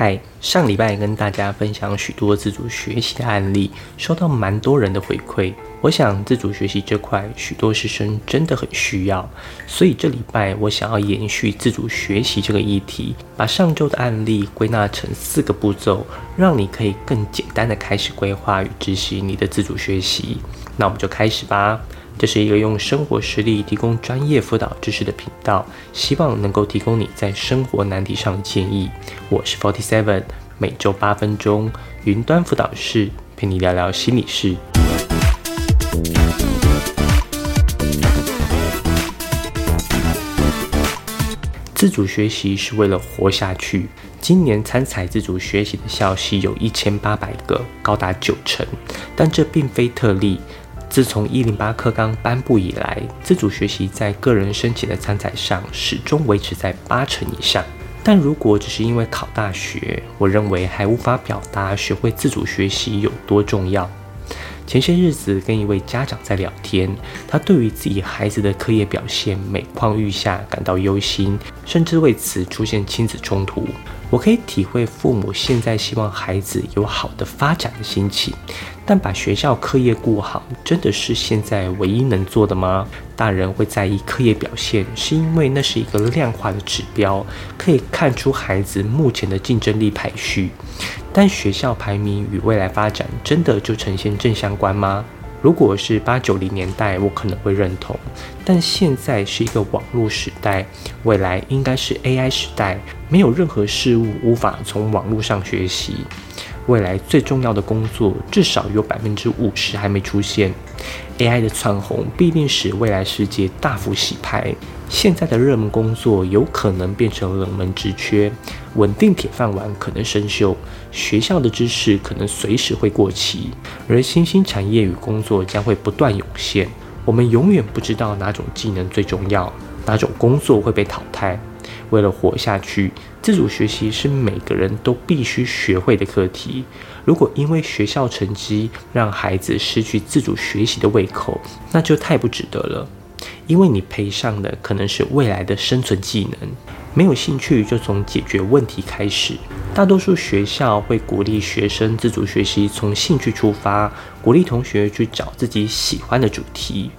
嗨，上礼拜跟大家分享许多自主学习的案例，收到蛮多人的回馈。我想自主学习这块，许多师生真的很需要，所以这礼拜我想要延续自主学习这个议题，把上周的案例归纳成四个步骤，让你可以更简单的开始规划与执行你的自主学习。那我们就开始吧。这是一个用生活实例提供专业辅导知识的频道，希望能够提供你在生活难题上的建议。我是 Forty Seven，每周八分钟云端辅导室陪你聊聊心理事。自主学习是为了活下去。今年参采自主学习的校系有一千八百个，高达九成，但这并非特例。自从一零八课纲颁布以来，自主学习在个人申请的参赛上始终维持在八成以上。但如果只是因为考大学，我认为还无法表达学会自主学习有多重要。前些日子跟一位家长在聊天，他对于自己孩子的课业表现每况愈下感到忧心，甚至为此出现亲子冲突。我可以体会父母现在希望孩子有好的发展的心情，但把学校课业顾好，真的是现在唯一能做的吗？大人会在意课业表现，是因为那是一个量化的指标，可以看出孩子目前的竞争力排序。但学校排名与未来发展，真的就呈现正相关吗？如果是八九零年代，我可能会认同，但现在是一个网络时代，未来应该是 AI 时代，没有任何事物无法从网络上学习。未来最重要的工作，至少有百分之五十还没出现。AI 的窜红必定使未来世界大幅洗牌。现在的热门工作有可能变成冷门职缺，稳定铁饭碗可能生锈，学校的知识可能随时会过期，而新兴产业与工作将会不断涌现。我们永远不知道哪种技能最重要，哪种工作会被淘汰。为了活下去，自主学习是每个人都必须学会的课题。如果因为学校成绩让孩子失去自主学习的胃口，那就太不值得了。因为你赔上的可能是未来的生存技能。没有兴趣就从解决问题开始。大多数学校会鼓励学生自主学习，从兴趣出发，鼓励同学去找自己喜欢的主题。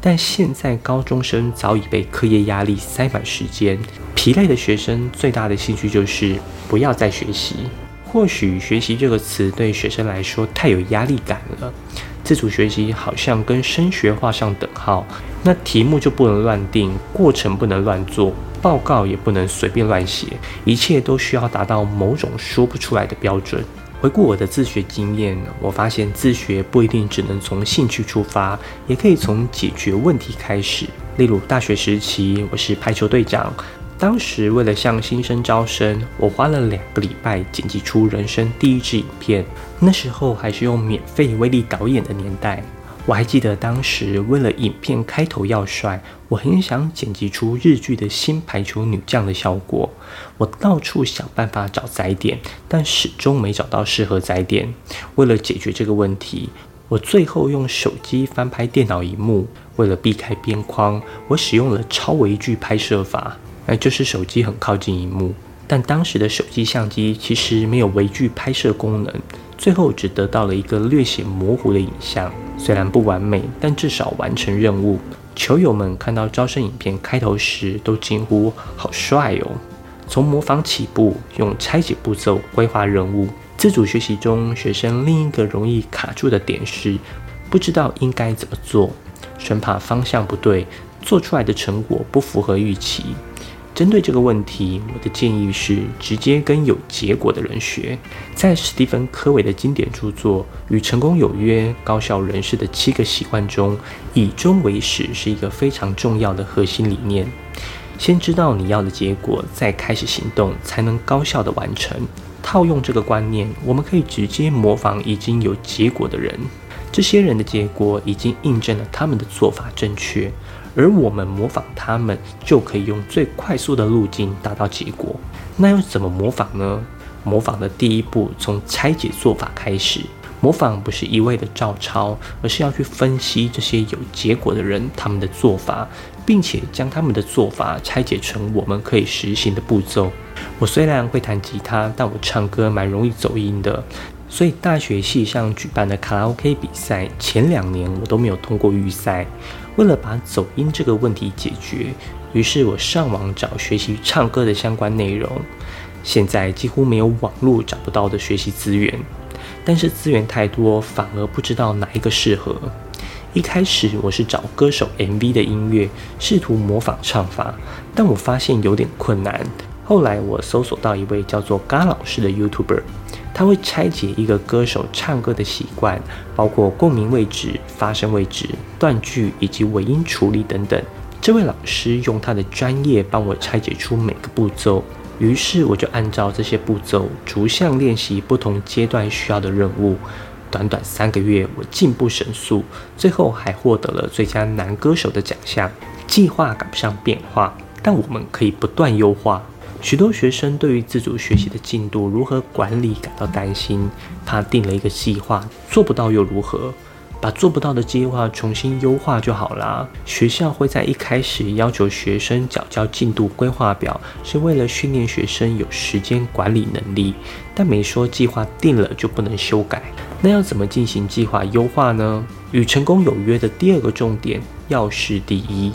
但现在高中生早已被课业压力塞满时间，疲累的学生最大的兴趣就是不要再学习。或许“学习”这个词对学生来说太有压力感了。自主学习好像跟升学画上等号，那题目就不能乱定，过程不能乱做，报告也不能随便乱写，一切都需要达到某种说不出来的标准。回顾我的自学经验，我发现自学不一定只能从兴趣出发，也可以从解决问题开始。例如大学时期，我是排球队长。当时为了向新生招生，我花了两个礼拜剪辑出人生第一支影片。那时候还是用免费威力导演的年代。我还记得当时为了影片开头要帅，我很想剪辑出日剧的新排球女将的效果。我到处想办法找载点，但始终没找到适合载点。为了解决这个问题，我最后用手机翻拍电脑荧幕。为了避开边框，我使用了超微距拍摄法。那就是手机很靠近荧幕，但当时的手机相机其实没有微距拍摄功能，最后只得到了一个略显模糊的影像。虽然不完美，但至少完成任务。球友们看到招生影片开头时，都惊呼：“好帅哦！”从模仿起步，用拆解步骤规划任务。自主学习中，学生另一个容易卡住的点是，不知道应该怎么做，生怕方向不对，做出来的成果不符合预期。针对这个问题，我的建议是直接跟有结果的人学。在史蒂芬·科维的经典著作《与成功有约：高效人士的七个习惯》中，以终为始是一个非常重要的核心理念。先知道你要的结果，再开始行动，才能高效的完成。套用这个观念，我们可以直接模仿已经有结果的人。这些人的结果已经印证了他们的做法正确。而我们模仿他们，就可以用最快速的路径达到结果。那又怎么模仿呢？模仿的第一步，从拆解做法开始。模仿不是一味的照抄，而是要去分析这些有结果的人他们的做法，并且将他们的做法拆解成我们可以实行的步骤。我虽然会弹吉他，但我唱歌蛮容易走音的，所以大学系上举办的卡拉 OK 比赛前两年我都没有通过预赛。为了把走音这个问题解决，于是我上网找学习唱歌的相关内容。现在几乎没有网络找不到的学习资源，但是资源太多，反而不知道哪一个适合。一开始我是找歌手 MV 的音乐，试图模仿唱法，但我发现有点困难。后来我搜索到一位叫做嘎老师的 YouTuber，他会拆解一个歌手唱歌的习惯，包括共鸣位置、发声位置、断句以及尾音处理等等。这位老师用他的专业帮我拆解出每个步骤。于是我就按照这些步骤逐项练习不同阶段需要的任务，短短三个月我进步神速，最后还获得了最佳男歌手的奖项。计划赶不上变化，但我们可以不断优化。许多学生对于自主学习的进度如何管理感到担心，怕定了一个计划做不到又如何？把做不到的计划重新优化就好啦。学校会在一开始要求学生缴交进度规划表，是为了训练学生有时间管理能力，但没说计划定了就不能修改。那要怎么进行计划优化呢？与成功有约的第二个重点，要事第一。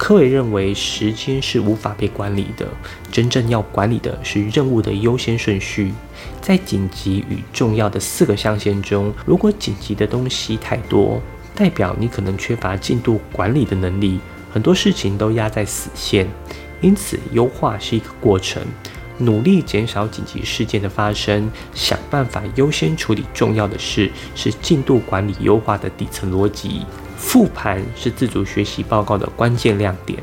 科伟认为，时间是无法被管理的，真正要管理的是任务的优先顺序。在紧急与重要的四个象限中，如果紧急的东西太多，代表你可能缺乏进度管理的能力，很多事情都压在死线。因此，优化是一个过程，努力减少紧急事件的发生，想办法优先处理重要的事，是进度管理优化的底层逻辑。复盘是自主学习报告的关键亮点。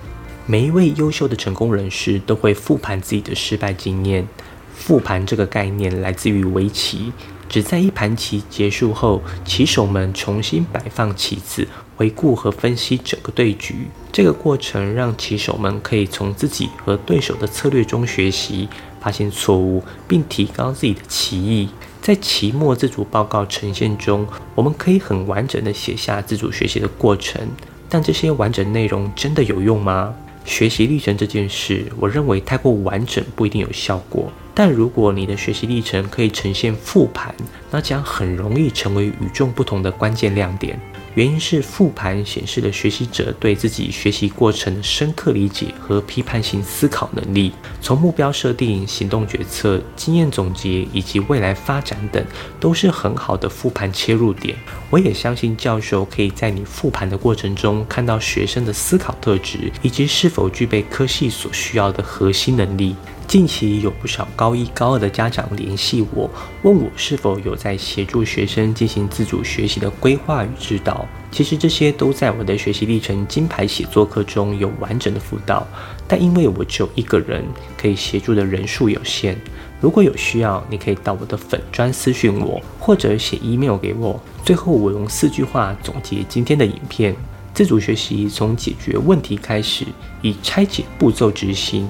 每一位优秀的成功人士都会复盘自己的失败经验。复盘这个概念来自于围棋，只在一盘棋结束后，棋手们重新摆放棋子，回顾和分析整个对局。这个过程让棋手们可以从自己和对手的策略中学习，发现错误，并提高自己的棋艺。在期末自主报告呈现中，我们可以很完整的写下自主学习的过程，但这些完整内容真的有用吗？学习历程这件事，我认为太过完整不一定有效果。但如果你的学习历程可以呈现复盘，那将很容易成为与众不同的关键亮点。原因是复盘显示了学习者对自己学习过程的深刻理解和批判性思考能力。从目标设定、行动决策、经验总结以及未来发展等，都是很好的复盘切入点。我也相信教授可以在你复盘的过程中看到学生的思考特质，以及是否具备科系所需要的核心能力。近期有不少高一、高二的家长联系我，问我是否有在协助学生进行自主学习的规划与指导。其实这些都在我的学习历程金牌写作课中有完整的辅导，但因为我只有一个人，可以协助的人数有限。如果有需要，你可以到我的粉专私讯我，或者写 email 给我。最后，我用四句话总结今天的影片：自主学习从解决问题开始，以拆解步骤执行。